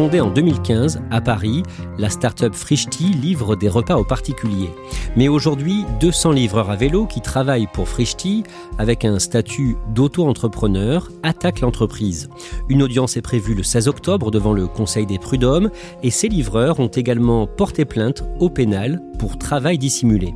Fondée en 2015 à Paris, la start-up Frishti livre des repas aux particuliers. Mais aujourd'hui, 200 livreurs à vélo qui travaillent pour Frishti avec un statut d'auto-entrepreneur attaquent l'entreprise. Une audience est prévue le 16 octobre devant le Conseil des prud'hommes et ces livreurs ont également porté plainte au pénal pour travail dissimulé.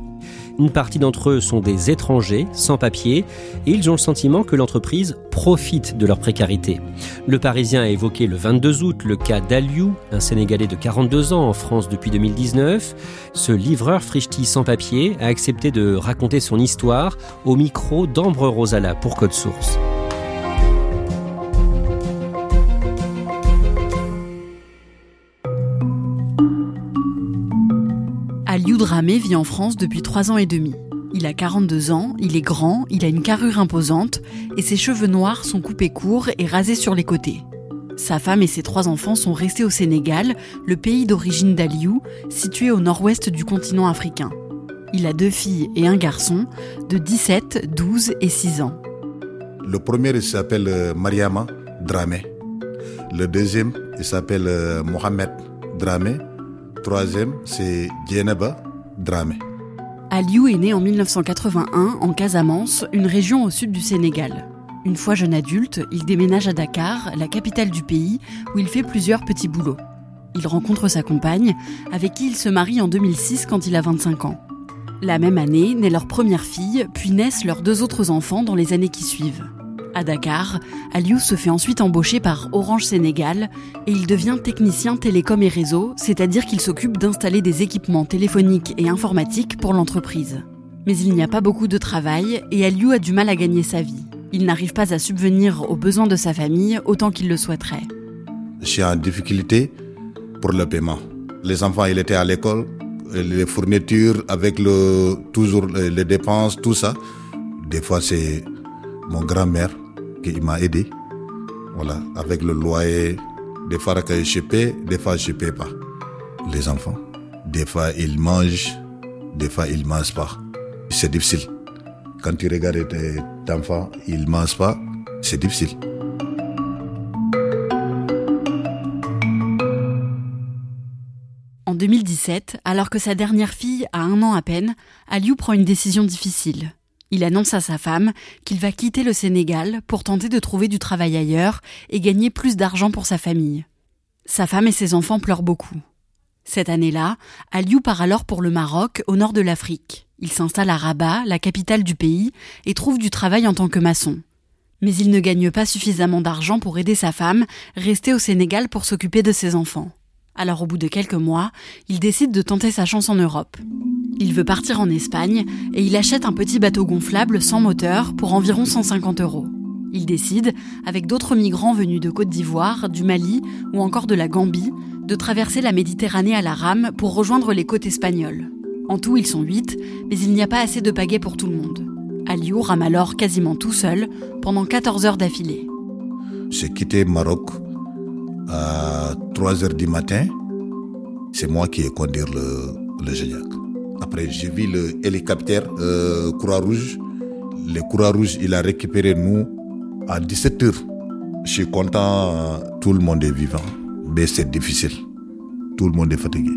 Une partie d'entre eux sont des étrangers sans papier et ils ont le sentiment que l'entreprise profite de leur précarité. Le Parisien a évoqué le 22 août le cas d'Aliou, un Sénégalais de 42 ans en France depuis 2019. Ce livreur frichti sans papier a accepté de raconter son histoire au micro d'Ambre Rosala pour Code Source. Aliou Dramé vit en France depuis 3 ans et demi. Il a 42 ans, il est grand, il a une carrure imposante et ses cheveux noirs sont coupés courts et rasés sur les côtés. Sa femme et ses trois enfants sont restés au Sénégal, le pays d'origine d'Aliou, situé au nord-ouest du continent africain. Il a deux filles et un garçon de 17, 12 et 6 ans. Le premier, s'appelle euh, Mariama Dramé. Le deuxième, s'appelle euh, Mohamed Dramé. Troisième, c'est Djeneba Dramé. Aliou est né en 1981 en Casamance, une région au sud du Sénégal. Une fois jeune adulte, il déménage à Dakar, la capitale du pays, où il fait plusieurs petits boulots. Il rencontre sa compagne, avec qui il se marie en 2006 quand il a 25 ans. La même année naît leur première fille, puis naissent leurs deux autres enfants dans les années qui suivent. À Dakar, Aliou se fait ensuite embaucher par Orange Sénégal et il devient technicien télécom et réseau, c'est-à-dire qu'il s'occupe d'installer des équipements téléphoniques et informatiques pour l'entreprise. Mais il n'y a pas beaucoup de travail et Aliou a du mal à gagner sa vie. Il n'arrive pas à subvenir aux besoins de sa famille autant qu'il le souhaiterait. Je suis en difficulté pour le paiement. Les enfants, ils étaient à l'école, les fournitures avec toujours les dépenses, tout ça. Des fois, c'est mon grand-mère qui m'a aidé. Voilà, avec le loyer, des fois je paie, des fois je paie pas. Les enfants, des fois ils mangent, des fois ils mangent pas. C'est difficile. Quand tu regardes tes enfants, ils mangent pas, c'est difficile. En 2017, alors que sa dernière fille a un an à peine, Aliou prend une décision difficile. Il annonce à sa femme qu'il va quitter le Sénégal pour tenter de trouver du travail ailleurs et gagner plus d'argent pour sa famille. Sa femme et ses enfants pleurent beaucoup. Cette année-là, Aliou part alors pour le Maroc, au nord de l'Afrique. Il s'installe à Rabat, la capitale du pays, et trouve du travail en tant que maçon. Mais il ne gagne pas suffisamment d'argent pour aider sa femme, rester au Sénégal pour s'occuper de ses enfants. Alors au bout de quelques mois, il décide de tenter sa chance en Europe. Il veut partir en Espagne et il achète un petit bateau gonflable sans moteur pour environ 150 euros. Il décide, avec d'autres migrants venus de Côte d'Ivoire, du Mali ou encore de la Gambie, de traverser la Méditerranée à la rame pour rejoindre les côtes espagnoles. En tout, ils sont huit, mais il n'y a pas assez de pagaies pour tout le monde. Aliou rame alors quasiment tout seul pendant 14 heures d'affilée. J'ai quitté Maroc à 3 heures du matin. C'est moi qui ai conduit le, le. Après, j'ai vu le hélicoptère euh, Croix-Rouge. Le Croix-Rouge, il a récupéré nous à 17 heures. Je suis content, tout le monde est vivant, mais c'est difficile. tout le monde est fatigué.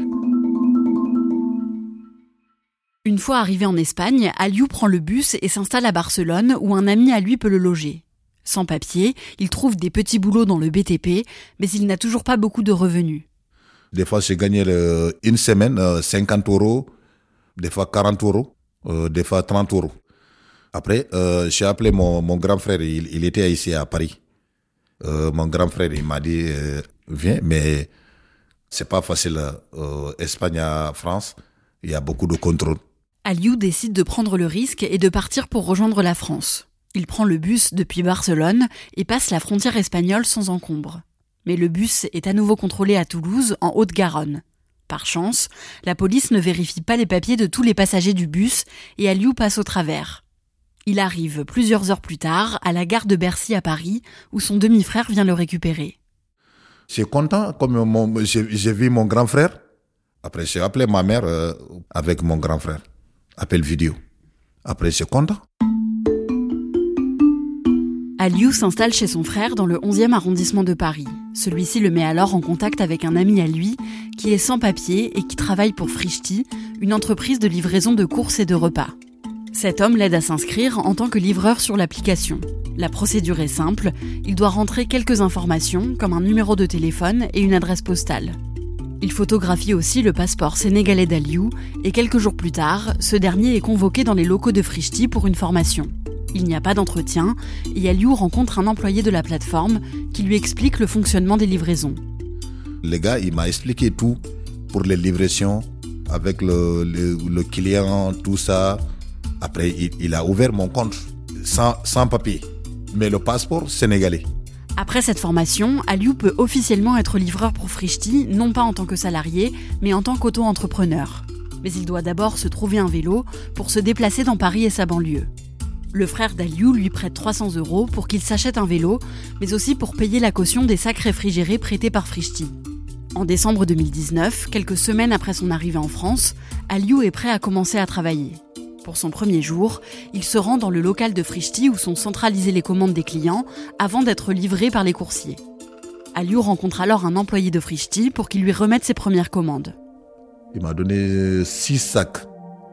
Une fois arrivé en Espagne, Aliou prend le bus et s'installe à Barcelone où un ami à lui peut le loger. Sans papier, il trouve des petits boulots dans le BTP, mais il n'a toujours pas beaucoup de revenus. Des fois, j'ai gagné une semaine 50 euh, euros, des fois 40 euros, euh, des fois 30 euros. Après, euh, j'ai appelé mon, grand frère, il, était ici à Paris. mon grand frère, il m'a dit, viens, mais c'est pas facile. Espagne à France, il y a beaucoup de contrôles. Aliou décide de prendre le risque et de partir pour rejoindre la France. Il prend le bus depuis Barcelone et passe la frontière espagnole sans encombre mais le bus est à nouveau contrôlé à Toulouse, en Haute-Garonne. Par chance, la police ne vérifie pas les papiers de tous les passagers du bus et Aliou passe au travers. Il arrive plusieurs heures plus tard à la gare de Bercy à Paris, où son demi-frère vient le récupérer. Je content, comme j'ai vu mon grand frère. Après, j'ai appelé ma mère euh, avec mon grand frère. Appel vidéo. Après, je content. Aliou s'installe chez son frère dans le 11e arrondissement de Paris. Celui-ci le met alors en contact avec un ami à lui qui est sans papier et qui travaille pour Frishti, une entreprise de livraison de courses et de repas. Cet homme l'aide à s'inscrire en tant que livreur sur l'application. La procédure est simple, il doit rentrer quelques informations comme un numéro de téléphone et une adresse postale. Il photographie aussi le passeport sénégalais d'Aliou et quelques jours plus tard, ce dernier est convoqué dans les locaux de Frishti pour une formation. Il n'y a pas d'entretien et Aliou rencontre un employé de la plateforme qui lui explique le fonctionnement des livraisons. Le gars, il m'a expliqué tout pour les livraisons avec le, client, tout ça. Après, il, a ouvert mon compte sans, sans papier, mais le passeport sénégalais. Après cette formation, Aliou peut officiellement être livreur pour Frishti, non pas en tant que salarié, mais en tant qu'auto-entrepreneur. Mais il doit d'abord se trouver un vélo pour se déplacer dans Paris et sa banlieue. Le frère d'Aliou lui prête 300 euros pour qu'il s'achète un vélo, mais aussi pour payer la caution des sacs réfrigérés prêtés par Frishti. En décembre 2019, quelques semaines après son arrivée en France, Aliou est prêt à commencer à travailler. Pour son premier jour, il se rend dans le local de Frishti où sont centralisées les commandes des clients avant d'être livré par les coursiers. Aliou rencontre alors un employé de Frishti pour qu'il lui remette ses premières commandes. Il m'a donné 6 sacs.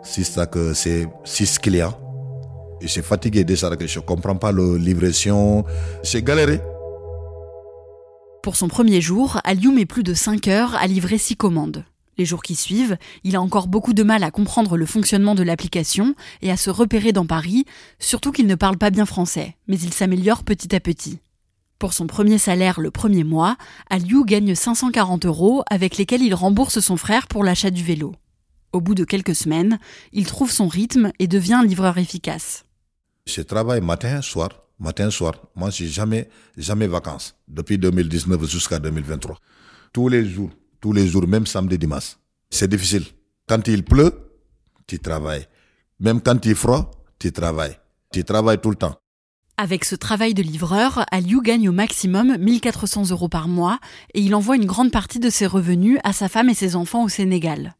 6 sacs, euh, c'est 6 clients. Suis fatigué déjà, je ne comprends pas la livraison. J'ai galéré. Pour son premier jour, Aliou met plus de 5 heures à livrer 6 commandes. Les jours qui suivent, il a encore beaucoup de mal à comprendre le fonctionnement de l'application et à se repérer dans Paris, surtout qu'il ne parle pas bien français, mais il s'améliore petit à petit. Pour son premier salaire le premier mois, Aliou gagne 540 euros avec lesquels il rembourse son frère pour l'achat du vélo. Au bout de quelques semaines, il trouve son rythme et devient un livreur efficace. Je travaille matin, soir, matin, soir. Moi, j'ai jamais, jamais vacances. Depuis 2019 jusqu'à 2023. Tous les jours, tous les jours, même samedi, dimanche. C'est difficile. Quand il pleut, tu travailles. Même quand il froid, tu travailles. Tu travailles tout le temps. Avec ce travail de livreur, Aliou gagne au maximum 1400 euros par mois et il envoie une grande partie de ses revenus à sa femme et ses enfants au Sénégal.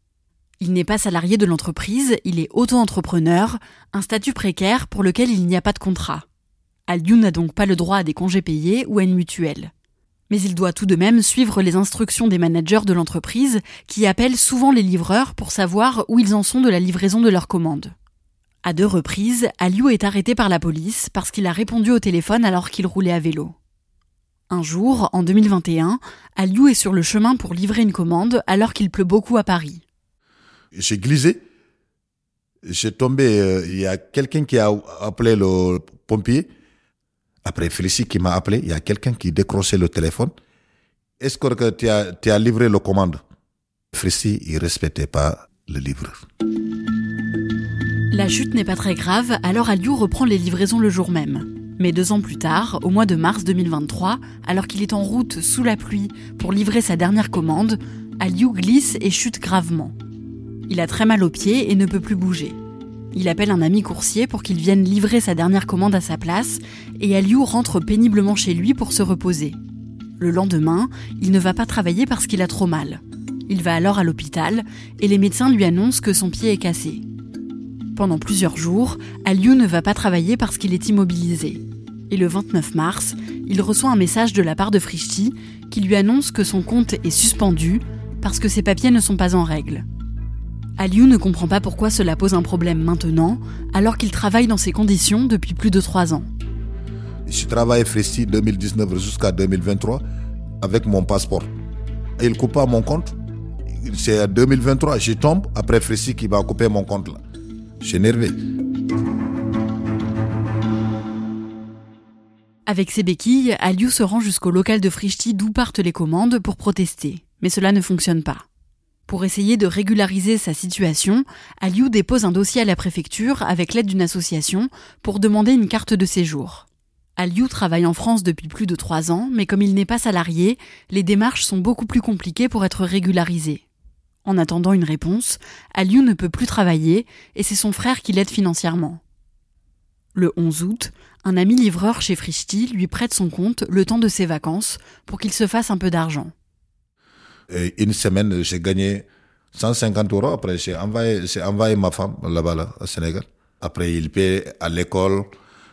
Il n'est pas salarié de l'entreprise, il est auto-entrepreneur, un statut précaire pour lequel il n'y a pas de contrat. Aliou n'a donc pas le droit à des congés payés ou à une mutuelle. Mais il doit tout de même suivre les instructions des managers de l'entreprise qui appellent souvent les livreurs pour savoir où ils en sont de la livraison de leurs commandes. À deux reprises, Aliou est arrêté par la police parce qu'il a répondu au téléphone alors qu'il roulait à vélo. Un jour, en 2021, Aliou est sur le chemin pour livrer une commande alors qu'il pleut beaucoup à Paris j'ai glissé. J'ai tombé, euh, il y a quelqu'un qui a appelé le pompier. Après Félicie qui m'a appelé, il y a quelqu'un qui décrochait le téléphone. Est-ce que tu as, livré la commande? Félicie, il respectait pas le livreur. La chute n'est pas très grave, alors Aliou reprend les livraisons le jour même. Mais deux ans plus tard, au mois de mars 2023, alors qu'il est en route sous la pluie pour livrer sa dernière commande, Aliou glisse et chute gravement. Il a très mal aux pieds et ne peut plus bouger. Il appelle un ami coursier pour qu'il vienne livrer sa dernière commande à sa place et Aliou rentre péniblement chez lui pour se reposer. Le lendemain, il ne va pas travailler parce qu'il a trop mal. Il va alors à l'hôpital et les médecins lui annoncent que son pied est cassé. Pendant plusieurs jours, Aliou ne va pas travailler parce qu'il est immobilisé. Et le 29 mars, il reçoit un message de la part de Frischti qui lui annonce que son compte est suspendu parce que ses papiers ne sont pas en règle. Aliou ne comprend pas pourquoi cela pose un problème maintenant, alors qu'il travaille dans ces conditions depuis plus de trois ans. Je travaille Fresti 2019 jusqu'à 2023 avec mon passeport. Il coupe pas mon compte. C'est en 2023, je tombe après Fresti qui va couper mon compte là. Je suis énervé. Avec ses béquilles, Aliou se rend jusqu'au local de Frishti d'où partent les commandes pour protester. Mais cela ne fonctionne pas. Pour essayer de régulariser sa situation, Aliou dépose un dossier à la préfecture avec l'aide d'une association pour demander une carte de séjour. Aliou travaille en France depuis plus de trois ans, mais comme il n'est pas salarié, les démarches sont beaucoup plus compliquées pour être régularisées. En attendant une réponse, Aliou ne peut plus travailler et c'est son frère qui l'aide financièrement. Le 11 août, un ami livreur chez Frishti lui prête son compte le temps de ses vacances pour qu'il se fasse un peu d'argent. Une semaine, j'ai gagné 150 euros. Après, j'ai envoyé, ma femme là-bas, là, au Sénégal. Après, il paie à l'école,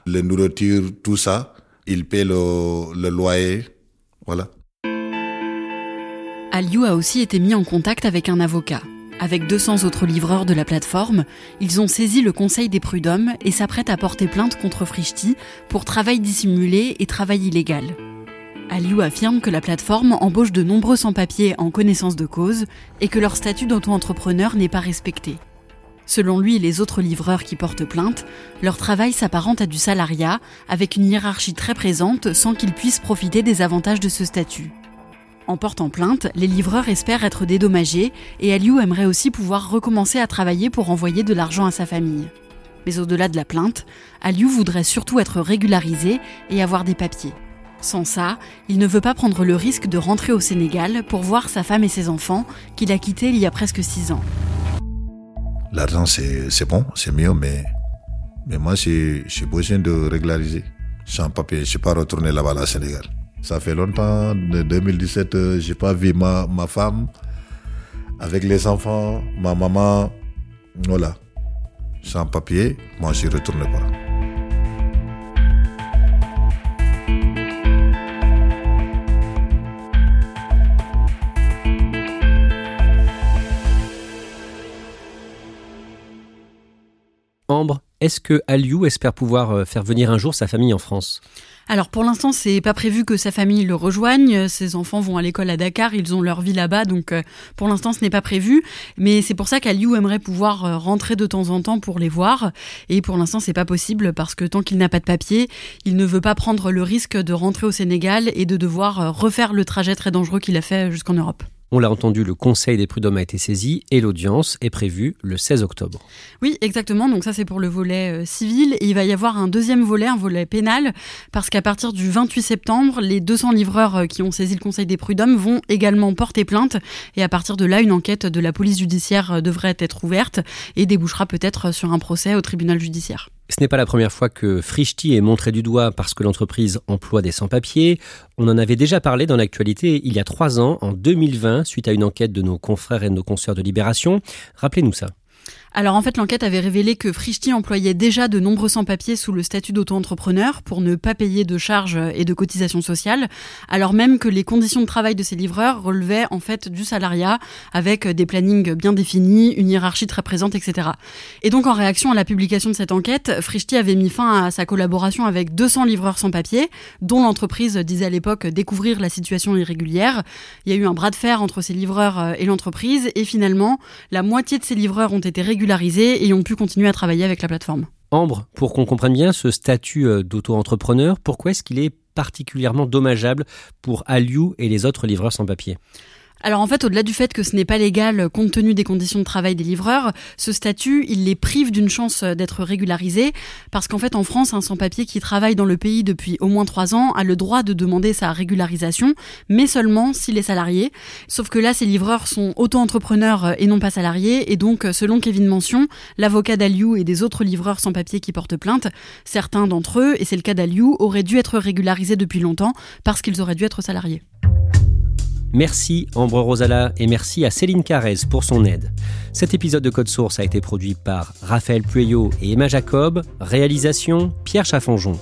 la nourriture, tout ça. Il paie le, le loyer. Voilà. Aliou a aussi été mis en contact avec un avocat. Avec 200 autres livreurs de la plateforme, ils ont saisi le Conseil des prud'hommes et s'apprêtent à porter plainte contre Frishti pour travail dissimulé et travail illégal. Aliou affirme que la plateforme embauche de nombreux sans-papiers en connaissance de cause et que leur statut d'auto-entrepreneur n'est pas respecté. Selon lui et les autres livreurs qui portent plainte, leur travail s'apparente à du salariat, avec une hiérarchie très présente sans qu'ils puissent profiter des avantages de ce statut. En portant plainte, les livreurs espèrent être dédommagés et Aliou aimerait aussi pouvoir recommencer à travailler pour envoyer de l'argent à sa famille. Mais au-delà de la plainte, Aliou voudrait surtout être régularisé et avoir des papiers. Sans ça, il ne veut pas prendre le risque de rentrer au Sénégal pour voir sa femme et ses enfants qu'il a quittés il y a presque six ans. L'argent, c'est bon, c'est mieux, mais, mais moi, j'ai besoin de régulariser. Sans papier, je ne suis pas retourné là-bas au Sénégal. Ça fait longtemps, de 2017, j'ai pas vu ma, ma femme avec les enfants, ma maman, voilà. Sans papier, moi je retourne pas. Est-ce que Aliou espère pouvoir euh, faire venir un jour sa famille en France? Alors pour l'instant, c'est pas prévu que sa famille le rejoigne. Ses enfants vont à l'école à Dakar, ils ont leur vie là-bas, donc euh, pour l'instant, ce n'est pas prévu. Mais c'est pour ça qu'Aliou aimerait pouvoir euh, rentrer de temps en temps pour les voir. Et pour l'instant, c'est pas possible parce que tant qu'il n'a pas de papier, il ne veut pas prendre le risque de rentrer au Sénégal et de devoir refaire le trajet très dangereux qu'il a fait jusqu'en Europe. On l'a entendu, le Conseil des prud'hommes a été saisi et l'audience est prévue le 16 octobre. Oui, exactement. Donc ça, c'est pour le volet euh, civil. Et il va y avoir un deuxième volet, un volet pénal, parce qu'à partir du 28 septembre, les 200 livreurs euh, qui ont saisi le Conseil des prud'hommes vont également porter plainte. Et à partir de là, une enquête de la police judiciaire euh, devrait être ouverte et débouchera peut-être sur un procès au tribunal judiciaire. Ce n'est pas la première fois que Frischti est montré du doigt parce que l'entreprise emploie des sans-papiers. On en avait déjà parlé dans l'actualité il y a trois ans, en 2020, suite à une enquête de nos confrères et de nos consoeurs de Libération. Rappelez-nous ça. Alors en fait, l'enquête avait révélé que Frischti employait déjà de nombreux sans-papiers sous le statut d'auto-entrepreneur pour ne pas payer de charges et de cotisations sociales, alors même que les conditions de travail de ces livreurs relevaient en fait du salariat avec des plannings bien définis, une hiérarchie très présente, etc. Et donc en réaction à la publication de cette enquête, Frischti avait mis fin à sa collaboration avec 200 livreurs sans papier, dont l'entreprise disait à l'époque découvrir la situation irrégulière. Il y a eu un bras de fer entre ces livreurs et l'entreprise et finalement, la moitié de ces livreurs ont été et ont pu continuer à travailler avec la plateforme. Ambre, pour qu'on comprenne bien ce statut euh, d'auto-entrepreneur, pourquoi est-ce qu'il est particulièrement dommageable pour Aliou et les autres livreurs sans papier? Alors en fait, au-delà du fait que ce n'est pas légal compte tenu des conditions de travail des livreurs, ce statut, il les prive d'une chance d'être régularisé parce qu'en fait, en France, un sans-papier qui travaille dans le pays depuis au moins trois ans a le droit de demander sa régularisation, mais seulement s'il est salarié. Sauf que là, ces livreurs sont auto-entrepreneurs et non pas salariés, et donc, selon Kevin Mention, l'avocat d'Aliou et des autres livreurs sans-papier qui portent plainte, certains d'entre eux, et c'est le cas d'Aliou, auraient dû être régularisés depuis longtemps parce qu'ils auraient dû être salariés. Merci Ambre Rosala et merci à Céline Carrez pour son aide. Cet épisode de Code Source a été produit par Raphaël Pueyo et Emma Jacob, réalisation Pierre Chaffonjon.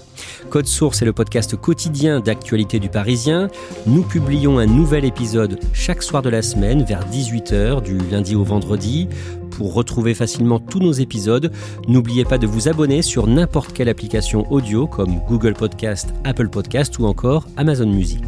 Code Source est le podcast quotidien d'actualité du Parisien. Nous publions un nouvel épisode chaque soir de la semaine vers 18h du lundi au vendredi. Pour retrouver facilement tous nos épisodes, n'oubliez pas de vous abonner sur n'importe quelle application audio comme Google Podcast, Apple Podcast ou encore Amazon Music.